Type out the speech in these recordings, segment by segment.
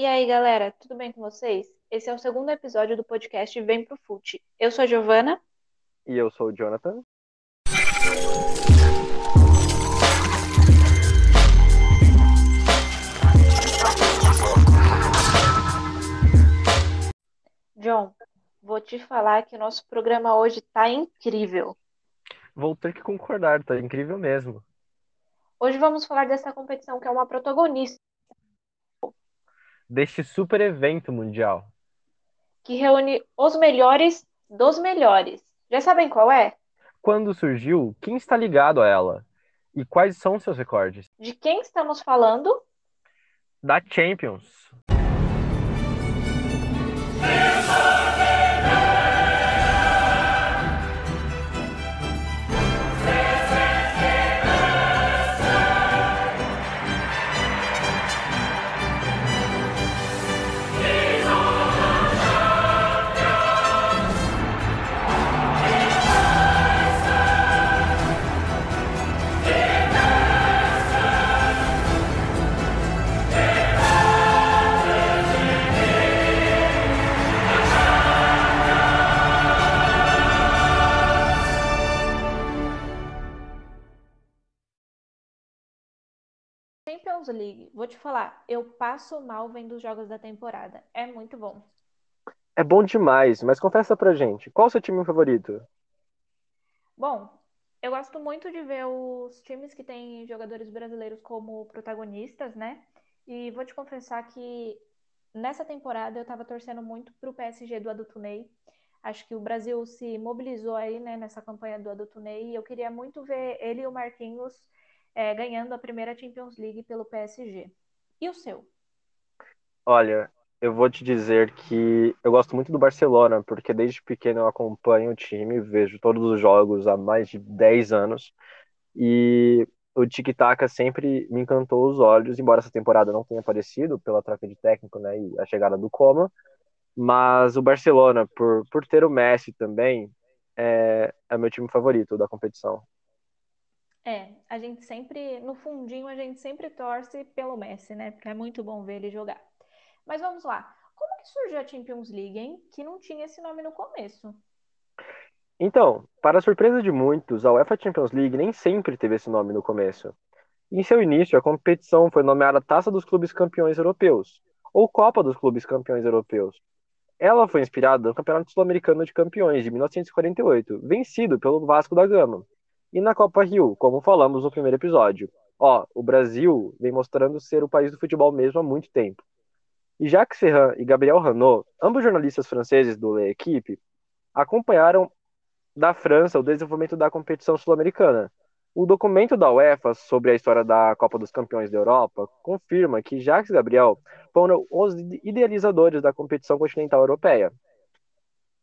E aí, galera, tudo bem com vocês? Esse é o segundo episódio do podcast Vem Pro Fute. Eu sou a Giovana. E eu sou o Jonathan. John, vou te falar que o nosso programa hoje tá incrível. Vou ter que concordar, tá incrível mesmo. Hoje vamos falar dessa competição que é uma protagonista Deste super evento mundial. que reúne os melhores dos melhores. Já sabem qual é? Quando surgiu, quem está ligado a ela? E quais são seus recordes? De quem estamos falando? Da Champions. Vou te falar, eu passo mal vendo os jogos da temporada. É muito bom. É bom demais, mas confessa pra gente, qual o seu time favorito? Bom, eu gosto muito de ver os times que têm jogadores brasileiros como protagonistas, né? E vou te confessar que nessa temporada eu tava torcendo muito pro PSG do Adulto Ney. Acho que o Brasil se mobilizou aí, né, nessa campanha do Adulto Ney. E eu queria muito ver ele e o Marquinhos eh, ganhando a primeira Champions League pelo PSG. E o seu? Olha, eu vou te dizer que eu gosto muito do Barcelona, porque desde pequeno eu acompanho o time, vejo todos os jogos há mais de 10 anos. E o Tiki-Taka sempre me encantou os olhos, embora essa temporada não tenha aparecido pela troca de técnico, né, e a chegada do Coma. Mas o Barcelona, por, por ter o Messi também, é, é meu time favorito da competição. É, a gente sempre, no fundinho, a gente sempre torce pelo Messi, né? Porque é muito bom ver ele jogar. Mas vamos lá. Como que surgiu a Champions League, hein? Que não tinha esse nome no começo. Então, para surpresa de muitos, a UEFA Champions League nem sempre teve esse nome no começo. Em seu início, a competição foi nomeada Taça dos Clubes Campeões Europeus, ou Copa dos Clubes Campeões Europeus. Ela foi inspirada no Campeonato Sul-Americano de Campeões de 1948, vencido pelo Vasco da Gama, e na Copa Rio, como falamos no primeiro episódio. Ó, o Brasil vem mostrando ser o país do futebol mesmo há muito tempo. E Jacques Ferrand e Gabriel Ranot, ambos jornalistas franceses do L'Equipe, acompanharam da França o desenvolvimento da competição sul-americana. O documento da UEFA sobre a história da Copa dos Campeões da Europa confirma que Jacques e Gabriel foram os idealizadores da competição continental europeia.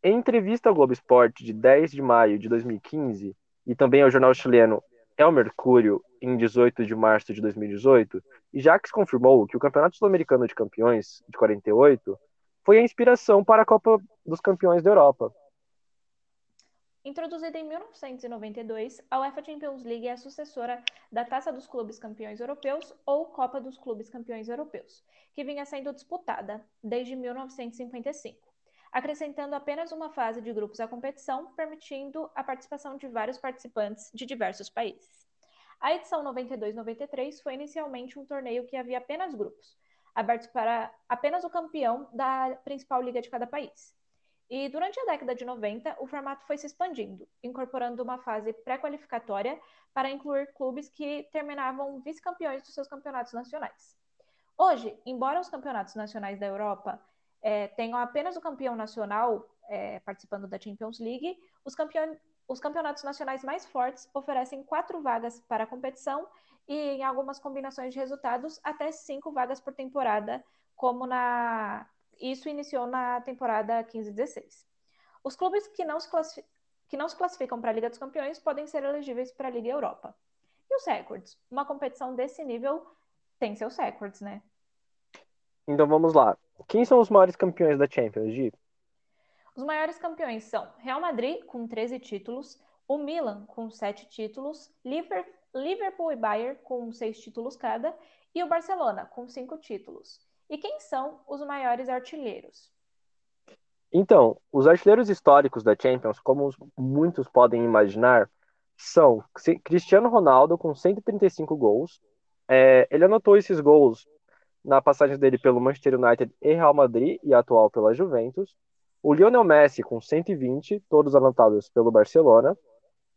Em entrevista ao Globo Esporte de 10 de maio de 2015 e também ao jornal chileno El Mercúrio em 18 de março de 2018, Jacques confirmou que o Campeonato Sul-Americano de Campeões de 48 foi a inspiração para a Copa dos Campeões da Europa. Introduzida em 1992, a UEFA Champions League é a sucessora da Taça dos Clubes Campeões Europeus ou Copa dos Clubes Campeões Europeus, que vinha sendo disputada desde 1955, acrescentando apenas uma fase de grupos à competição, permitindo a participação de vários participantes de diversos países. A edição 92-93 foi inicialmente um torneio que havia apenas grupos, abertos para apenas o campeão da principal liga de cada país. E durante a década de 90, o formato foi se expandindo, incorporando uma fase pré-qualificatória para incluir clubes que terminavam vice-campeões dos seus campeonatos nacionais. Hoje, embora os campeonatos nacionais da Europa eh, tenham apenas o campeão nacional eh, participando da Champions League, os, campeon os campeonatos nacionais mais fortes oferecem quatro vagas para a competição e, em algumas combinações de resultados, até cinco vagas por temporada, como na isso iniciou na temporada 15-16. Os clubes que não, se que não se classificam para a Liga dos Campeões podem ser elegíveis para a Liga Europa. E os recordes? Uma competição desse nível tem seus recordes, né? Então vamos lá. Quem são os maiores campeões da Champions, Gi? Os maiores campeões são Real Madrid, com 13 títulos, o Milan, com 7 títulos, Liverpool e Bayern, com 6 títulos cada, e o Barcelona, com 5 títulos. E quem são os maiores artilheiros? Então, os artilheiros históricos da Champions, como muitos podem imaginar, são Cristiano Ronaldo com 135 gols. É, ele anotou esses gols na passagem dele pelo Manchester United e Real Madrid e atual pela Juventus. O Lionel Messi com 120, todos anotados pelo Barcelona.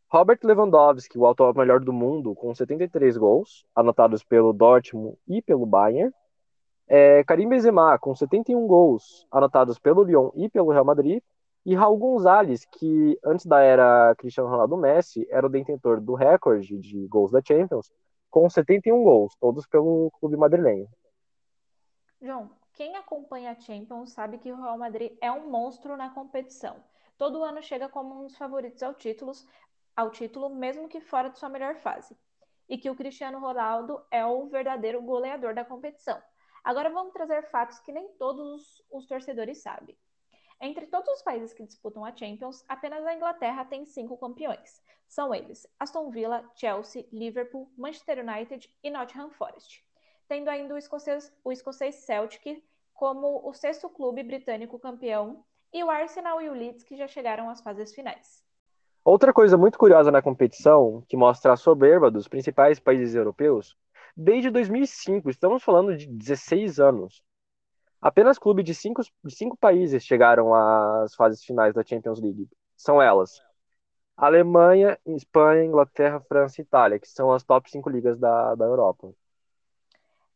Robert Lewandowski, o atual melhor do mundo, com 73 gols, anotados pelo Dortmund e pelo Bayern. É, Karim Benzema, com 71 gols, anotados pelo Lyon e pelo Real Madrid. E Raul Gonzalez, que antes da era Cristiano Ronaldo Messi, era o detentor do recorde de gols da Champions, com 71 gols, todos pelo clube madrilenho. João, quem acompanha a Champions sabe que o Real Madrid é um monstro na competição. Todo ano chega como um dos favoritos ao, títulos, ao título, mesmo que fora de sua melhor fase. E que o Cristiano Ronaldo é o verdadeiro goleador da competição. Agora vamos trazer fatos que nem todos os torcedores sabem. Entre todos os países que disputam a Champions, apenas a Inglaterra tem cinco campeões. São eles Aston Villa, Chelsea, Liverpool, Manchester United e Nottingham Forest. Tendo ainda o escocês, o escocês Celtic como o sexto clube britânico campeão e o Arsenal e o Leeds que já chegaram às fases finais. Outra coisa muito curiosa na competição, que mostra a soberba dos principais países europeus, desde 2005, estamos falando de 16 anos, Apenas clubes de cinco, de cinco países chegaram às fases finais da Champions League. São elas: Alemanha, Espanha, Inglaterra, França e Itália, que são as top cinco ligas da, da Europa.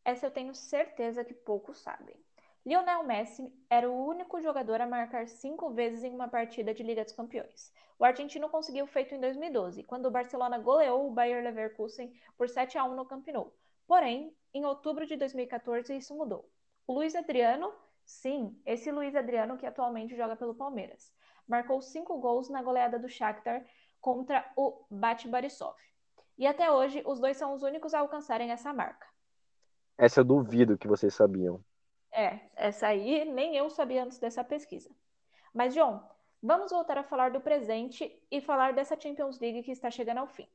Essa eu tenho certeza que poucos sabem. Lionel Messi era o único jogador a marcar cinco vezes em uma partida de Liga dos Campeões. O argentino conseguiu o feito em 2012, quando o Barcelona goleou o Bayer Leverkusen por 7 a 1 no Camp Nou. Porém, em outubro de 2014 isso mudou. O Luiz Adriano, sim, esse Luiz Adriano que atualmente joga pelo Palmeiras, marcou cinco gols na goleada do Shakhtar contra o Bate Borisov. E até hoje, os dois são os únicos a alcançarem essa marca. Essa eu duvido que vocês sabiam. É, essa aí nem eu sabia antes dessa pesquisa. Mas, John, vamos voltar a falar do presente e falar dessa Champions League que está chegando ao fim.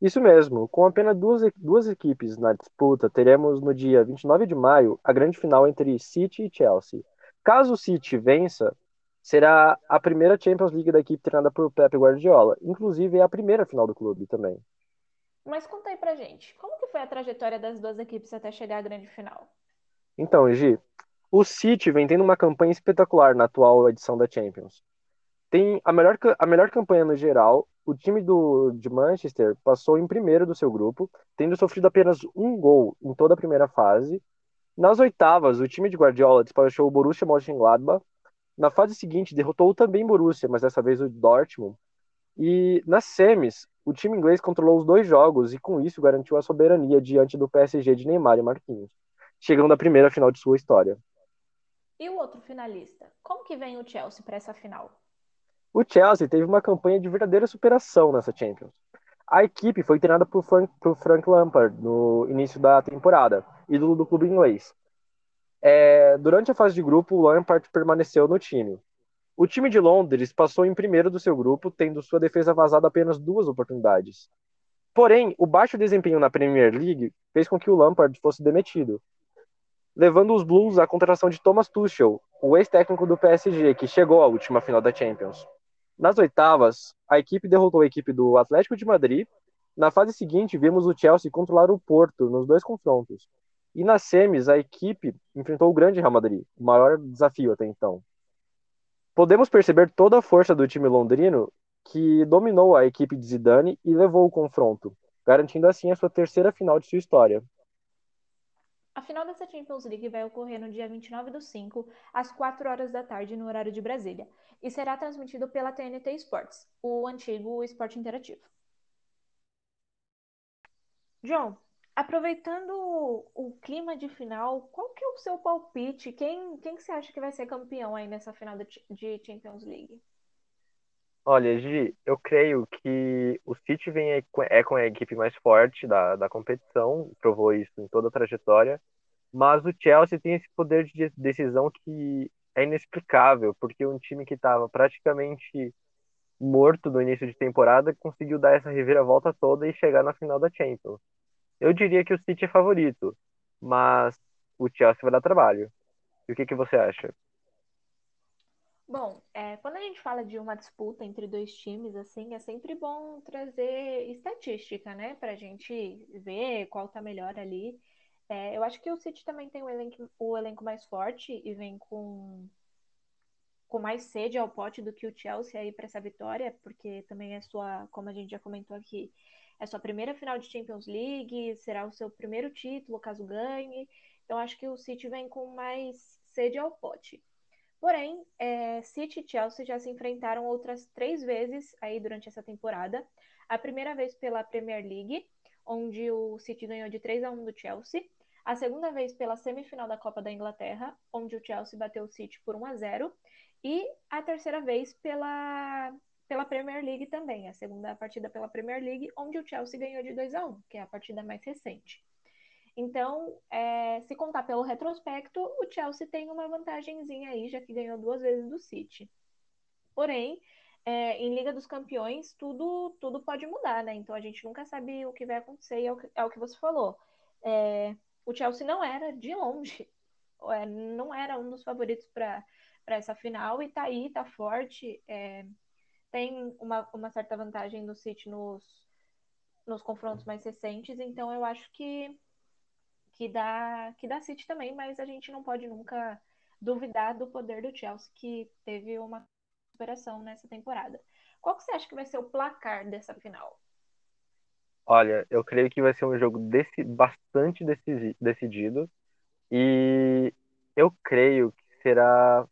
Isso mesmo, com apenas duas, duas equipes na disputa, teremos no dia 29 de maio a grande final entre City e Chelsea. Caso o City vença, será a primeira Champions League da equipe treinada por Pep Guardiola. Inclusive, é a primeira final do clube também. Mas conta aí pra gente, como que foi a trajetória das duas equipes até chegar à grande final? Então, Gi, o City vem tendo uma campanha espetacular na atual edição da Champions. Tem a melhor, a melhor campanha no geral o time do, de Manchester passou em primeiro do seu grupo, tendo sofrido apenas um gol em toda a primeira fase. Nas oitavas, o time de Guardiola despachou o Borussia Mönchengladbach. Na fase seguinte, derrotou também Borussia, mas dessa vez o Dortmund. E nas semis, o time inglês controlou os dois jogos e com isso garantiu a soberania diante do PSG de Neymar e Marquinhos, chegando à primeira final de sua história. E o outro finalista? Como que vem o Chelsea para essa final? O Chelsea teve uma campanha de verdadeira superação nessa Champions. A equipe foi treinada por Frank, por Frank Lampard no início da temporada, ídolo do clube inglês. É, durante a fase de grupo, o Lampard permaneceu no time. O time de Londres passou em primeiro do seu grupo, tendo sua defesa vazada apenas duas oportunidades. Porém, o baixo desempenho na Premier League fez com que o Lampard fosse demitido, levando os Blues à contratação de Thomas Tuchel, o ex-técnico do PSG, que chegou à última final da Champions. Nas oitavas, a equipe derrotou a equipe do Atlético de Madrid. Na fase seguinte, vimos o Chelsea controlar o Porto nos dois confrontos. E nas semis, a equipe enfrentou o grande Real Madrid, o maior desafio até então. Podemos perceber toda a força do time londrino que dominou a equipe de Zidane e levou o confronto, garantindo assim a sua terceira final de sua história. A final dessa Champions League vai ocorrer no dia 29 do 5, às 4 horas da tarde, no horário de Brasília, e será transmitido pela TNT Sports, o antigo esporte interativo. John, aproveitando o clima de final, qual que é o seu palpite? Quem, quem que você acha que vai ser campeão aí nessa final de Champions League? Olha, Gi, eu creio que o City vem é com a equipe mais forte da, da competição, provou isso em toda a trajetória, mas o Chelsea tem esse poder de decisão que é inexplicável, porque um time que estava praticamente morto no início de temporada conseguiu dar essa reviravolta toda e chegar na final da Champions. Eu diria que o City é favorito, mas o Chelsea vai dar trabalho. E o que, que você acha? Bom, é, quando a gente fala de uma disputa entre dois times, assim, é sempre bom trazer estatística, né? Pra gente ver qual tá melhor ali. É, eu acho que o City também tem o elenco, o elenco mais forte e vem com, com mais sede ao pote do que o Chelsea aí para essa vitória, porque também é sua, como a gente já comentou aqui, é sua primeira final de Champions League, será o seu primeiro título caso ganhe. Então acho que o City vem com mais sede ao pote. Porém, é, City e Chelsea já se enfrentaram outras três vezes aí durante essa temporada. A primeira vez pela Premier League, onde o City ganhou de 3 a 1 do Chelsea a segunda vez pela semifinal da Copa da Inglaterra, onde o Chelsea bateu o City por 1 a 0, e a terceira vez pela pela Premier League também, a segunda partida pela Premier League, onde o Chelsea ganhou de 2 a 1, que é a partida mais recente. Então, é, se contar pelo retrospecto, o Chelsea tem uma vantagemzinha aí, já que ganhou duas vezes do City. Porém, é, em Liga dos Campeões, tudo, tudo pode mudar, né? Então a gente nunca sabe o que vai acontecer, e é o que, é o que você falou. É, o Chelsea não era de longe, é, não era um dos favoritos para essa final e tá aí, tá forte. Tem uma, uma certa vantagem do City nos, nos confrontos mais recentes, então eu acho que, que, dá, que dá City também, mas a gente não pode nunca duvidar do poder do Chelsea, que teve uma superação nessa temporada. Qual que você acha que vai ser o placar dessa final? Olha, eu creio que vai ser um jogo desse, bastante decidido e eu creio que será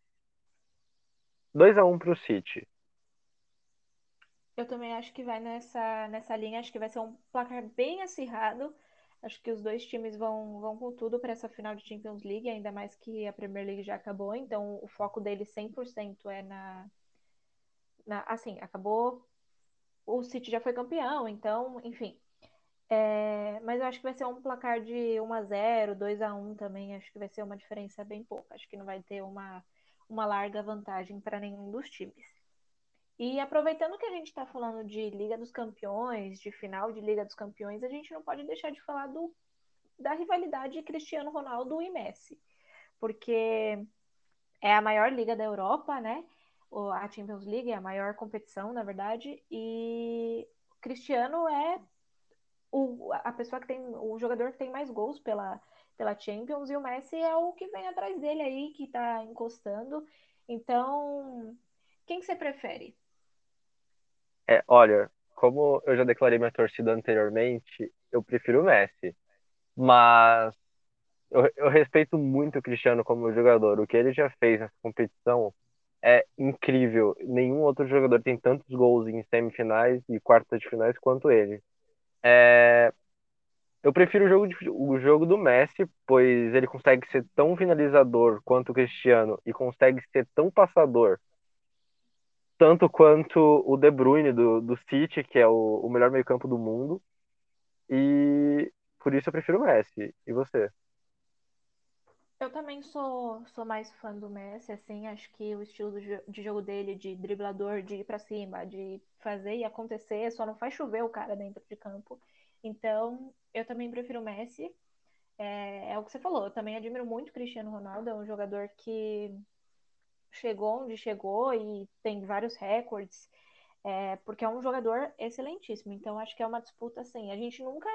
2 a 1 para o City. Eu também acho que vai nessa, nessa linha, acho que vai ser um placar bem acirrado. Acho que os dois times vão, vão com tudo para essa final de Champions League, ainda mais que a Premier League já acabou, então o foco deles 100% é na, na. Assim, acabou. O City já foi campeão, então, enfim. É, mas eu acho que vai ser um placar de 1 a 0 2 a 1 também. Acho que vai ser uma diferença bem pouca. Acho que não vai ter uma, uma larga vantagem para nenhum dos times. E aproveitando que a gente está falando de Liga dos Campeões, de final de Liga dos Campeões, a gente não pode deixar de falar do, da rivalidade Cristiano Ronaldo e Messi. Porque é a maior liga da Europa, né? A Champions League é a maior competição, na verdade, e Cristiano é o, a pessoa que tem, o jogador que tem mais gols pela, pela Champions e o Messi é o que vem atrás dele aí, que tá encostando. Então, quem que você prefere? É, olha, como eu já declarei minha torcida anteriormente, eu prefiro o Messi. Mas eu, eu respeito muito o Cristiano como jogador. O que ele já fez nessa competição é incrível. Nenhum outro jogador tem tantos gols em semifinais e quartas de finais quanto ele. É, eu prefiro o jogo, de, o jogo do Messi, pois ele consegue ser tão finalizador quanto o Cristiano e consegue ser tão passador, tanto quanto o De Bruyne do, do City, que é o, o melhor meio-campo do mundo. E por isso eu prefiro o Messi. E você? Eu também sou, sou mais fã do Messi, assim, acho que o estilo de jogo dele, de driblador, de ir pra cima, de fazer e acontecer, só não faz chover o cara dentro de campo. Então, eu também prefiro o Messi. É, é o que você falou, eu também admiro muito o Cristiano Ronaldo, é um jogador que chegou onde chegou e tem vários recordes, é, porque é um jogador excelentíssimo. Então, acho que é uma disputa assim, a gente nunca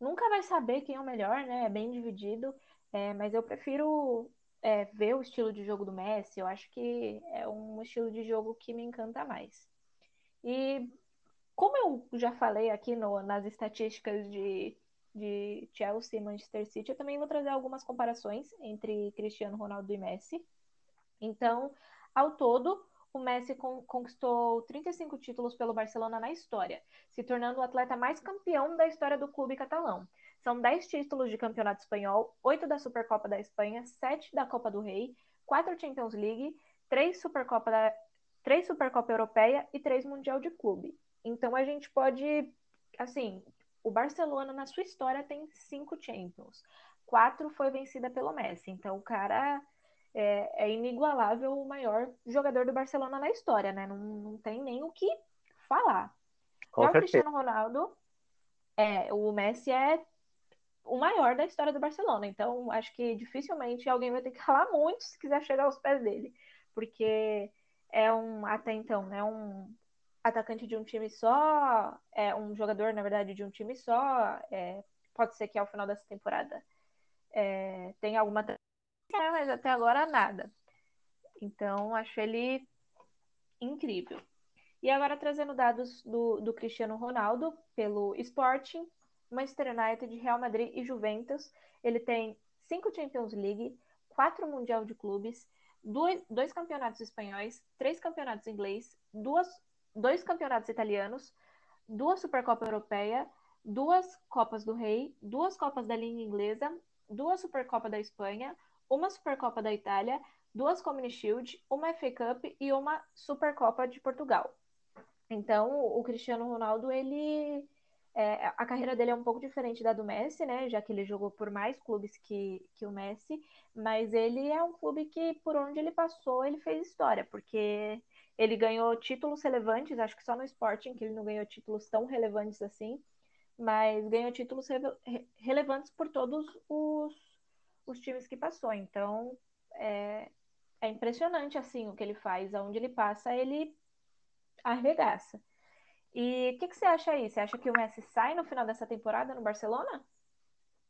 nunca vai saber quem é o melhor, né? É bem dividido. É, mas eu prefiro é, ver o estilo de jogo do Messi. Eu acho que é um estilo de jogo que me encanta mais. E como eu já falei aqui no, nas estatísticas de, de Chelsea e Manchester City, eu também vou trazer algumas comparações entre Cristiano Ronaldo e Messi. Então, ao todo, o Messi conquistou 35 títulos pelo Barcelona na história, se tornando o atleta mais campeão da história do clube catalão. São 10 títulos de campeonato espanhol, 8 da Supercopa da Espanha, 7 da Copa do Rei, 4 Champions League, 3 Supercopa, da, 3 Supercopa Europeia e 3 Mundial de Clube. Então a gente pode, assim, o Barcelona na sua história tem 5 Champions. 4 foi vencida pelo Messi. Então o cara é, é, inigualável o maior jogador do Barcelona na história, né? Não, não tem nem o que falar. Com Já o Cristiano Ronaldo, é, o Messi é o maior da história do Barcelona. Então, acho que dificilmente alguém vai ter que falar muito se quiser chegar aos pés dele, porque é um até então, né, um atacante de um time só, é um jogador, na verdade, de um time só. É, pode ser que ao final dessa temporada é, tenha alguma mas até agora nada. Então, acho ele incrível. E agora trazendo dados do, do Cristiano Ronaldo pelo Sporting, Manchester United, Real Madrid e Juventus. Ele tem cinco Champions League, quatro Mundial de Clubes, dois, dois campeonatos espanhóis, três campeonatos inglês, duas, dois campeonatos italianos, duas Supercopa Europeia, duas Copas do Rei, duas Copas da Liga Inglesa, duas Supercopa da Espanha, uma Supercopa da Itália, duas Community Shield, uma FA Cup e uma Supercopa de Portugal. Então, o Cristiano Ronaldo, ele é, a carreira dele é um pouco diferente da do Messi, né? Já que ele jogou por mais clubes que, que o Messi, mas ele é um clube que, por onde ele passou, ele fez história, porque ele ganhou títulos relevantes, acho que só no Sporting que ele não ganhou títulos tão relevantes assim, mas ganhou títulos re relevantes por todos os, os times que passou. Então, é, é impressionante assim o que ele faz, aonde ele passa, ele arregaça. E o que, que, você acha aí? Você acha que o Messi sai no final dessa temporada no Barcelona?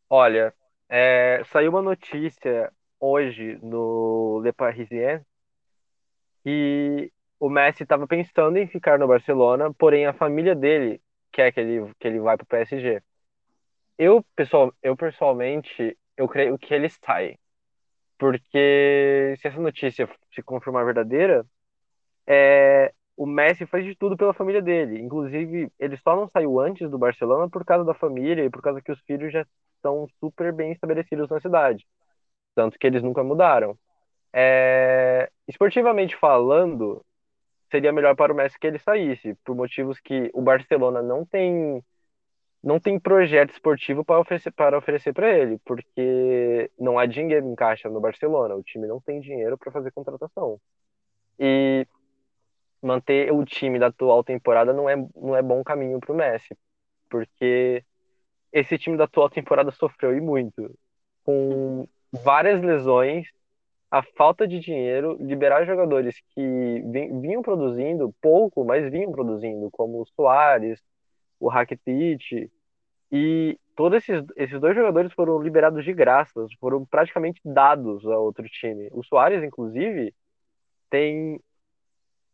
Olha, é, saiu uma notícia hoje no Le Parisien que o Messi estava pensando em ficar no Barcelona, porém a família dele quer que ele, que ele vá para o PSG. Eu, pessoal, eu pessoalmente, eu creio que ele sai. Porque se essa notícia se confirmar verdadeira, é, o Messi faz de tudo pela família dele. Inclusive, ele só não saiu antes do Barcelona por causa da família e por causa que os filhos já estão super bem estabelecidos na cidade. Tanto que eles nunca mudaram. É... Esportivamente falando, seria melhor para o Messi que ele saísse, por motivos que o Barcelona não tem não tem projeto esportivo para oferecer para oferecer para ele, porque não há dinheiro em caixa no Barcelona, o time não tem dinheiro para fazer contratação. E manter o time da atual temporada não é, não é bom caminho para o Messi, porque esse time da atual temporada sofreu e muito, com várias lesões, a falta de dinheiro, liberar jogadores que vinham produzindo pouco, mas vinham produzindo, como o Soares, o Rakitic, e todos esses, esses dois jogadores foram liberados de graça, foram praticamente dados a outro time. O Soares, inclusive, tem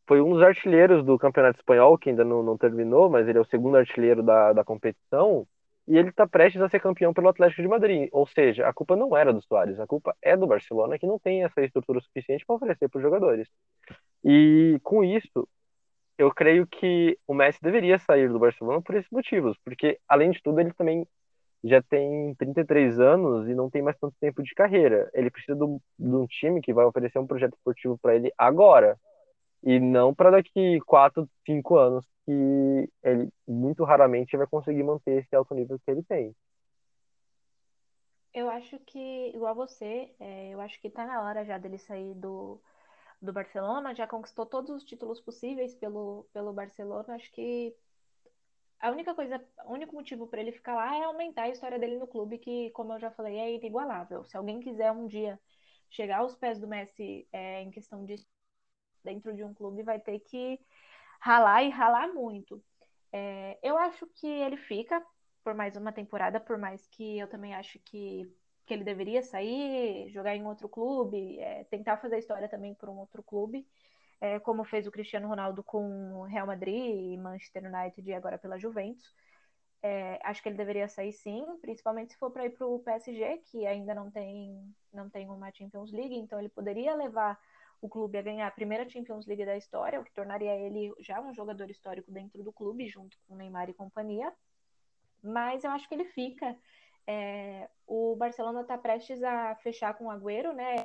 foi um dos artilheiros do Campeonato Espanhol, que ainda não, não terminou, mas ele é o segundo artilheiro da, da competição, e ele está prestes a ser campeão pelo Atlético de Madrid. Ou seja, a culpa não era do Soares, a culpa é do Barcelona, que não tem essa estrutura suficiente para oferecer para os jogadores. E com isso, eu creio que o Messi deveria sair do Barcelona por esses motivos, porque, além de tudo, ele também já tem 33 anos e não tem mais tanto tempo de carreira. Ele precisa de um, de um time que vai oferecer um projeto esportivo para ele agora e não para daqui quatro, cinco anos que ele muito raramente vai conseguir manter esse alto nível que ele tem. Eu acho que, igual você, é, eu acho que tá na hora já dele sair do, do Barcelona, já conquistou todos os títulos possíveis pelo, pelo Barcelona. Acho que a única coisa, o único motivo para ele ficar lá é aumentar a história dele no clube, que, como eu já falei, é inigualável. Se alguém quiser um dia chegar aos pés do Messi é, em questão de dentro de um clube vai ter que ralar e ralar muito. É, eu acho que ele fica por mais uma temporada, por mais que eu também acho que, que ele deveria sair, jogar em outro clube, é, tentar fazer história também por um outro clube, é, como fez o Cristiano Ronaldo com Real Madrid, Manchester United e agora pela Juventus. É, acho que ele deveria sair sim, principalmente se for para ir para o PSG, que ainda não tem, não tem uma Champions League, então ele poderia levar o clube a ganhar a primeira Champions League da história, o que tornaria ele já um jogador histórico dentro do clube, junto com Neymar e companhia. Mas eu acho que ele fica. É, o Barcelona está prestes a fechar com o Agüero, né?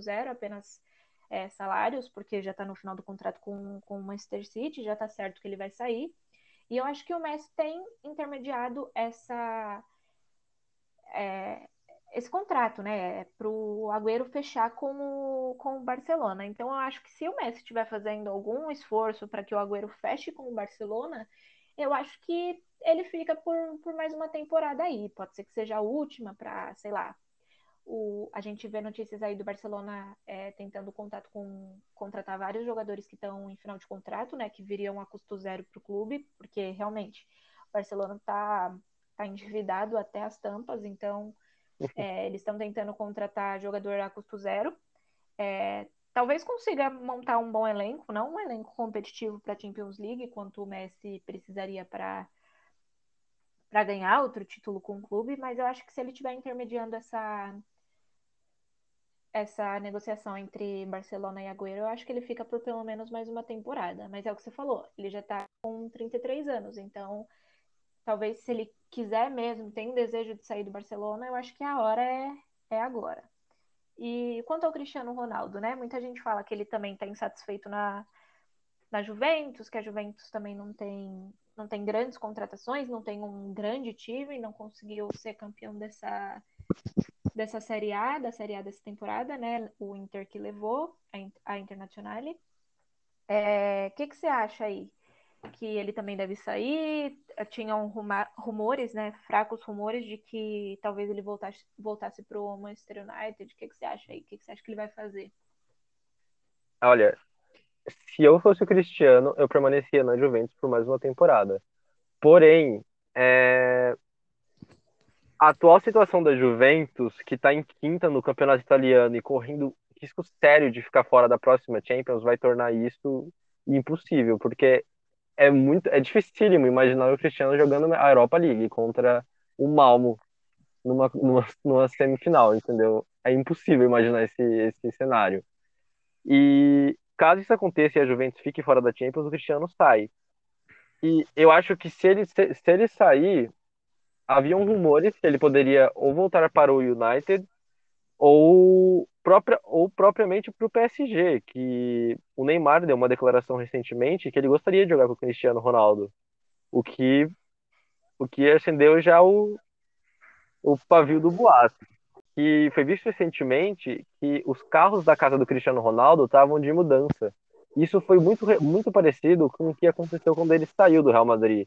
Zero, apenas é, salários, porque já está no final do contrato com, com o Manchester City, já está certo que ele vai sair. E eu acho que o Messi tem intermediado essa, é, esse contrato, né, para o Agüero fechar com o, com o Barcelona. Então, eu acho que se o Messi estiver fazendo algum esforço para que o Agüero feche com o Barcelona, eu acho que ele fica por, por mais uma temporada aí. Pode ser que seja a última para, sei lá. O, a gente vê notícias aí do Barcelona é, tentando contato com contratar vários jogadores que estão em final de contrato, né? Que viriam a custo zero para o clube, porque realmente o Barcelona está tá endividado até as tampas, então é, eles estão tentando contratar jogador a custo zero. É, talvez consiga montar um bom elenco, não um elenco competitivo para a Champions League, quanto o Messi precisaria para para ganhar outro título com o clube, mas eu acho que se ele estiver intermediando essa essa negociação entre Barcelona e Agüero, eu acho que ele fica por pelo menos mais uma temporada. Mas é o que você falou, ele já está com 33 anos, então talvez se ele quiser mesmo, tem um desejo de sair do Barcelona, eu acho que a hora é, é agora. E quanto ao Cristiano Ronaldo, né? Muita gente fala que ele também está insatisfeito na, na Juventus, que a Juventus também não tem, não tem grandes contratações, não tem um grande time, não conseguiu ser campeão dessa, dessa Série A, da Série A dessa temporada, né? O Inter que levou a, Internazionale. O é, que, que você acha aí? que ele também deve sair. Tinham rumores, né, fracos rumores de que talvez ele voltasse, voltasse para o Manchester United. O que, que você acha aí? O que, que você acha que ele vai fazer? Olha, se eu fosse o Cristiano, eu permanecia na Juventus por mais uma temporada. Porém, é... a atual situação da Juventus, que está em quinta no campeonato italiano e correndo risco sério de ficar fora da próxima Champions, vai tornar isso impossível, porque é muito é dificílimo imaginar o Cristiano jogando a Europa League contra o Malmo numa, numa, numa semifinal, entendeu? É impossível imaginar esse, esse cenário. E caso isso aconteça e a Juventus fique fora da Champions, o Cristiano sai. E eu acho que se ele, se, se ele sair, haviam rumores que ele poderia ou voltar para o United ou, própria, ou propriamente para o PSG, que o Neymar deu uma declaração recentemente que ele gostaria de jogar com o Cristiano Ronaldo, o que, o que acendeu já o, o pavio do boato. E foi visto recentemente que os carros da casa do Cristiano Ronaldo estavam de mudança. Isso foi muito, muito parecido com o que aconteceu quando ele saiu do Real Madrid.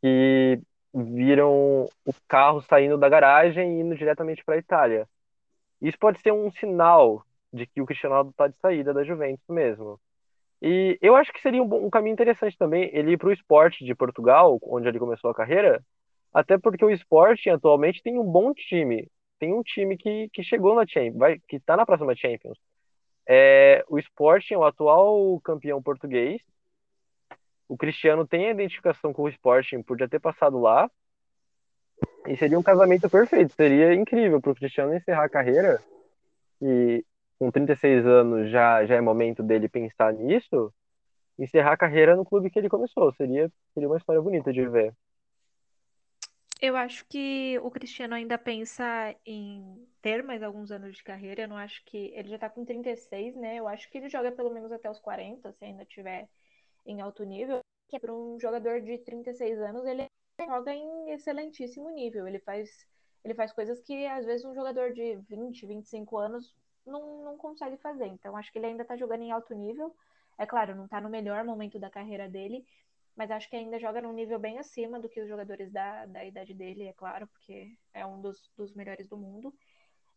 Que viram o carro saindo da garagem e indo diretamente para a Itália. Isso pode ser um sinal de que o Cristiano Ronaldo está de saída da Juventus mesmo. E eu acho que seria um, um caminho interessante também ele ir para o esporte de Portugal, onde ele começou a carreira, até porque o esporte atualmente tem um bom time. Tem um time que, que chegou na Champions, vai, que está na próxima Champions. É, o Sporting o atual campeão português. O Cristiano tem a identificação com o Sporting por já ter passado lá. E seria um casamento perfeito. Seria incrível para o Cristiano encerrar a carreira. E com 36 anos já, já é momento dele pensar nisso. Encerrar a carreira no clube que ele começou. Seria, seria uma história bonita de ver. Eu acho que o Cristiano ainda pensa em ter mais alguns anos de carreira. Eu não acho que. Ele já tá com 36, né? Eu acho que ele joga pelo menos até os 40, se ainda tiver em alto nível. Que para um jogador de 36 anos, ele joga em excelentíssimo nível. Ele faz, ele faz coisas que às vezes um jogador de 20, 25 anos não, não consegue fazer. Então acho que ele ainda está jogando em alto nível. É claro, não está no melhor momento da carreira dele, mas acho que ainda joga num nível bem acima do que os jogadores da, da idade dele, é claro, porque é um dos, dos melhores do mundo.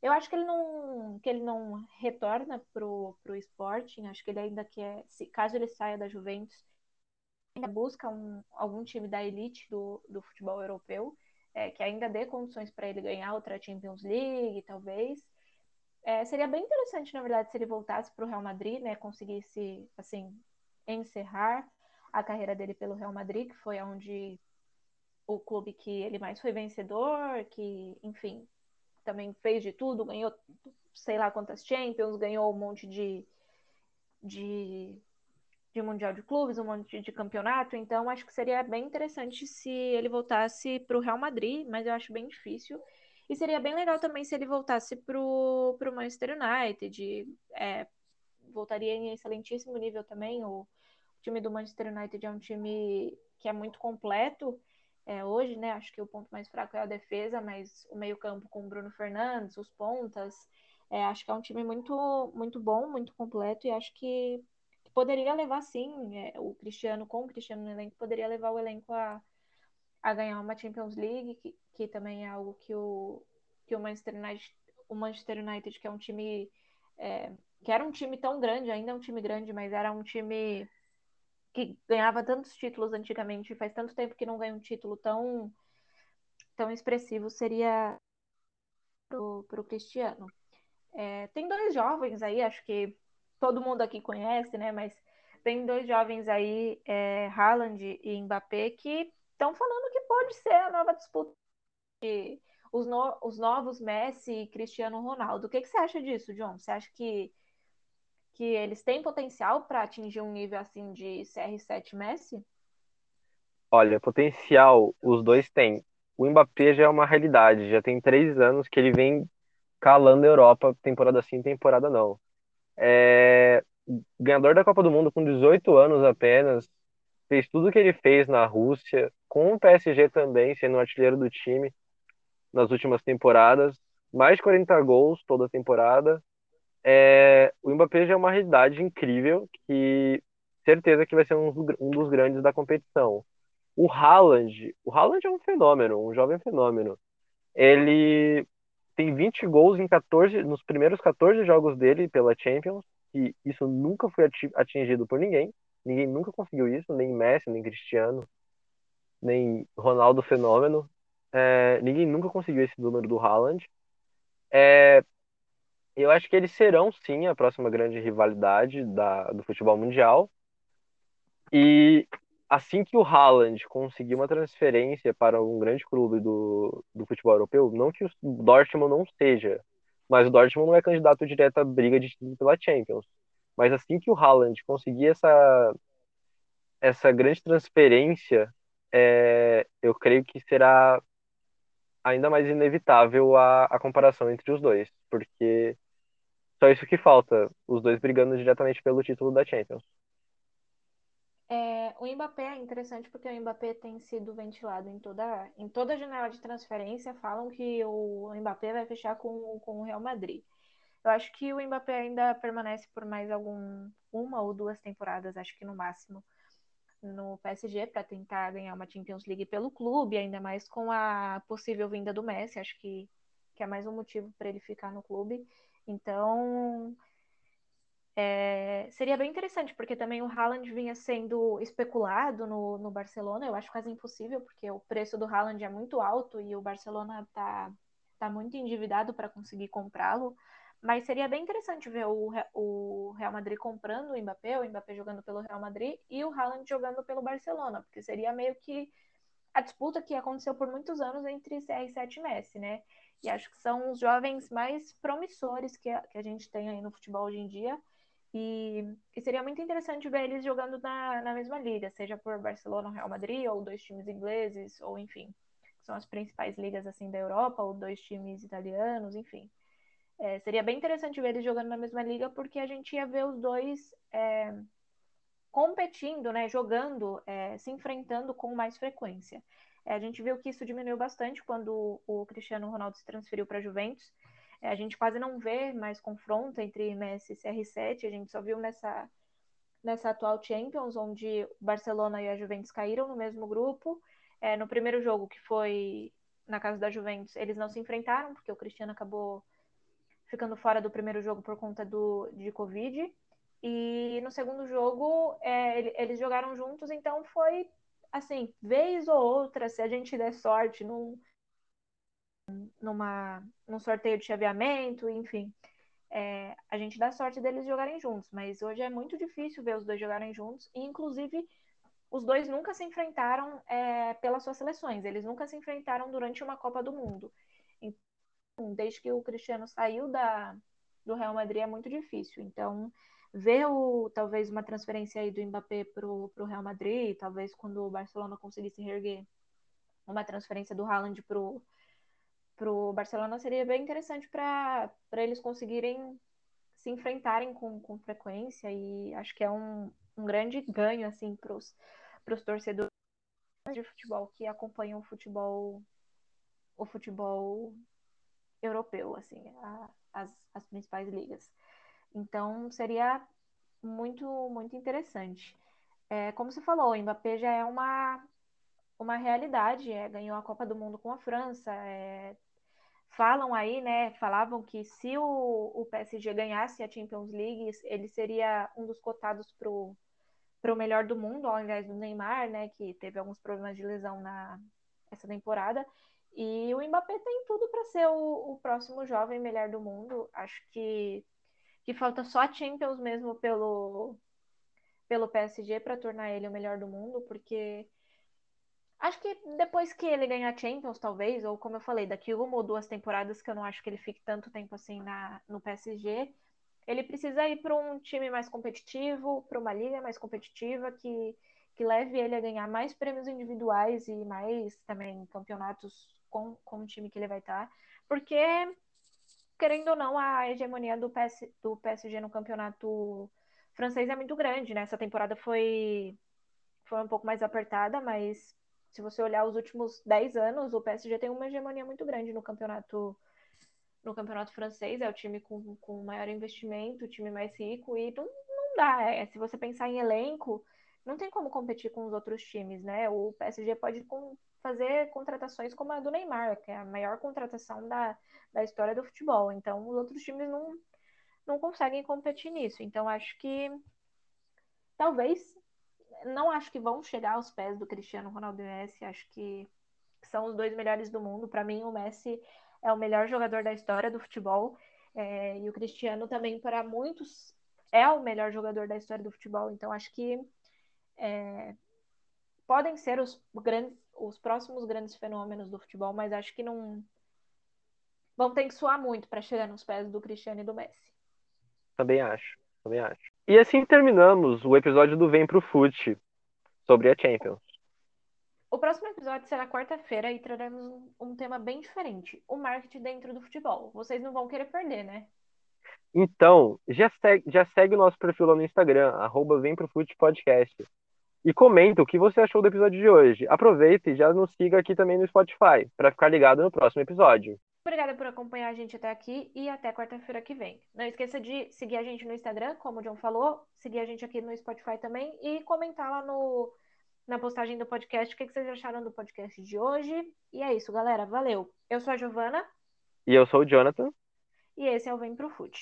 Eu acho que ele não que ele não retorna pro, pro Sporting, acho que ele ainda quer, se caso ele saia da Juventus, ainda busca um, algum time da elite do, do futebol europeu, é, que ainda dê condições para ele ganhar outra Champions League, talvez. É, seria bem interessante, na verdade, se ele voltasse para o Real Madrid, né, conseguisse, assim, encerrar a carreira dele pelo Real Madrid, que foi onde o clube que ele mais foi vencedor, que, enfim, também fez de tudo, ganhou sei lá quantas Champions, ganhou um monte de, de de Mundial de Clubes, um monte de campeonato, então acho que seria bem interessante se ele voltasse para o Real Madrid, mas eu acho bem difícil. E seria bem legal também se ele voltasse para o Manchester United, é, voltaria em excelentíssimo nível também. O, o, time do Manchester United é um time que é muito completo é, hoje, né? Acho que o ponto mais fraco é a defesa, mas o meio-campo com o Bruno Fernandes, os pontas, é, acho que é um time muito, muito bom, muito completo, e acho que poderia levar sim, é, o Cristiano com o Cristiano no elenco, poderia levar o elenco a, a ganhar uma Champions League, que, que também é algo que o, que o Manchester United, o Manchester United, que é um time é, que era um time tão grande, ainda é um time grande, mas era um time que ganhava tantos títulos antigamente, faz tanto tempo que não ganha um título tão, tão expressivo, seria para o Cristiano. É, tem dois jovens aí, acho que todo mundo aqui conhece, né? Mas tem dois jovens aí, é, Haaland e Mbappé, que estão falando que pode ser a nova disputa. Os, no, os novos Messi e Cristiano Ronaldo. O que, que você acha disso, John? Você acha que, que eles têm potencial para atingir um nível assim de CR7 Messi? Olha, potencial os dois têm. O Mbappé já é uma realidade, já tem três anos que ele vem calando a Europa, temporada sim, temporada não. É... Ganhador da Copa do Mundo com 18 anos apenas, fez tudo o que ele fez na Rússia, com o PSG também, sendo artilheiro do time nas últimas temporadas, mais de 40 gols toda temporada. É, o Mbappé já é uma realidade incrível que certeza que vai ser um, um dos grandes da competição. O Haaland, o Haaland é um fenômeno, um jovem fenômeno. Ele tem 20 gols em 14, nos primeiros 14 jogos dele pela Champions, e isso nunca foi atingido por ninguém. Ninguém nunca conseguiu isso, nem Messi, nem Cristiano, nem Ronaldo Fenômeno. É, ninguém nunca conseguiu esse número do Haaland. É, eu acho que eles serão, sim, a próxima grande rivalidade da, do futebol mundial. E assim que o Haaland conseguir uma transferência para um grande clube do, do futebol europeu, não que o Dortmund não seja, mas o Dortmund não é candidato direto à briga de título pela Champions. Mas assim que o Haaland conseguir essa, essa grande transferência, é, eu creio que será ainda mais inevitável a, a comparação entre os dois, porque só isso que falta, os dois brigando diretamente pelo título da Champions. É, o Mbappé é interessante porque o Mbappé tem sido ventilado em toda, em toda a janela de transferência. Falam que o Mbappé vai fechar com, com o Real Madrid. Eu acho que o Mbappé ainda permanece por mais algum uma ou duas temporadas, acho que no máximo, no PSG para tentar ganhar uma Champions League pelo clube, ainda mais com a possível vinda do Messi. Acho que, que é mais um motivo para ele ficar no clube. Então, é, seria bem interessante, porque também o Haaland vinha sendo especulado no, no Barcelona. Eu acho quase impossível, porque o preço do Haaland é muito alto e o Barcelona está tá muito endividado para conseguir comprá-lo. Mas seria bem interessante ver o, o Real Madrid comprando o Mbappé, o Mbappé jogando pelo Real Madrid e o Haaland jogando pelo Barcelona, porque seria meio que a disputa que aconteceu por muitos anos entre CR7 e Messi, né? E acho que são os jovens mais promissores que a, que a gente tem aí no futebol hoje em dia. E, e, seria muito interessante ver eles jogando na, na mesma liga, seja por Barcelona ou Real Madrid, ou dois times ingleses, ou enfim, são as principais ligas assim da Europa, ou dois times italianos, enfim. É, seria bem interessante ver eles jogando na mesma liga, porque a gente ia ver os dois é, competindo, né, jogando, é, se enfrentando com mais frequência. É, a gente viu que isso diminuiu bastante quando o Cristiano Ronaldo se transferiu para a Juventus. É, a gente quase não vê mais confronto entre Messi e CR7, a gente só viu nessa, nessa atual Champions, onde o Barcelona e a Juventus caíram no mesmo grupo. É, no primeiro jogo, que foi na casa da Juventus, eles não se enfrentaram, porque o Cristiano acabou ficando fora do primeiro jogo por conta do, de Covid. E no segundo jogo, é, eles jogaram juntos, então foi assim, vez ou outra, se a gente der sorte num, numa, num sorteio de chaveamento, enfim. É, a gente dá sorte deles jogarem juntos, mas hoje é muito difícil ver os dois jogarem juntos, e inclusive os dois nunca se enfrentaram é, pelas suas seleções, eles nunca se enfrentaram durante uma Copa do Mundo. Então, desde que o Cristiano saiu da, do Real Madrid é muito difícil. Então, ver o, talvez uma transferência aí do Mbappé para o Real Madrid, talvez quando o Barcelona conseguisse reerguer uma transferência do Haaland para o para o Barcelona seria bem interessante para eles conseguirem se enfrentarem com, com frequência e acho que é um, um grande ganho assim para os torcedores de futebol que acompanham o futebol o futebol europeu assim a, as, as principais ligas então seria muito muito interessante é, como você falou o Mbappé já é uma uma realidade. É, ganhou a Copa do Mundo com a França. É, falam aí, né? Falavam que se o, o PSG ganhasse a Champions League, ele seria um dos cotados para o melhor do mundo, ao invés do Neymar, né? Que teve alguns problemas de lesão na essa temporada. E o Mbappé tem tudo para ser o, o, próximo jovem melhor do mundo. Acho que, que falta só a Champions mesmo pelo, pelo PSG para tornar ele o melhor do mundo, porque Acho que depois que ele ganhar Champions, talvez, ou como eu falei, daqui uma ou duas temporadas, que eu não acho que ele fique tanto tempo assim na, no PSG, ele precisa ir para um time mais competitivo, para uma liga mais competitiva, que, que leve ele a ganhar mais prêmios individuais e mais também campeonatos com, com o time que ele vai estar. Tá. Porque, querendo ou não, a hegemonia do, PS, do PSG no campeonato francês é muito grande, né? Essa temporada foi, foi um pouco mais apertada, mas se você olhar os últimos 10 anos, o PSG tem uma hegemonia muito grande no campeonato no campeonato francês, é o time com, com maior investimento, o time mais rico, e não, não dá. É, se você pensar em elenco, não tem como competir com os outros times, né? O PSG pode com, fazer contratações como a do Neymar, que é a maior contratação da, da história do futebol. Então, os outros times não, não conseguem competir nisso. Então, acho que talvez não acho que vão chegar aos pés do Cristiano Ronaldo e Messi. Acho que são os dois melhores do mundo. Para mim, o Messi é o melhor jogador da história do futebol. É, e o Cristiano também, para muitos, é o melhor jogador da história do futebol. Então, acho que é, podem ser os, grandes, os próximos grandes fenômenos do futebol, mas acho que não vão ter que suar muito para chegar nos pés do Cristiano e do Messi. Também acho, também acho. E assim terminamos o episódio do Vem Pro Fute sobre a Champions. O próximo episódio será quarta-feira e traremos um tema bem diferente: o marketing dentro do futebol. Vocês não vão querer perder, né? Então, já segue, já segue o nosso perfil lá no Instagram, arroba Vem Pro Fute Podcast. E comenta o que você achou do episódio de hoje. Aproveita e já nos siga aqui também no Spotify, para ficar ligado no próximo episódio. Obrigada por acompanhar a gente até aqui e até quarta-feira que vem. Não esqueça de seguir a gente no Instagram, como o John falou, seguir a gente aqui no Spotify também e comentar lá no, na postagem do podcast o que, vocês acharam do podcast de hoje. E é isso, galera. Valeu. Eu sou a Giovana. E eu sou o Jonathan. E esse é o Vem Pro Fute.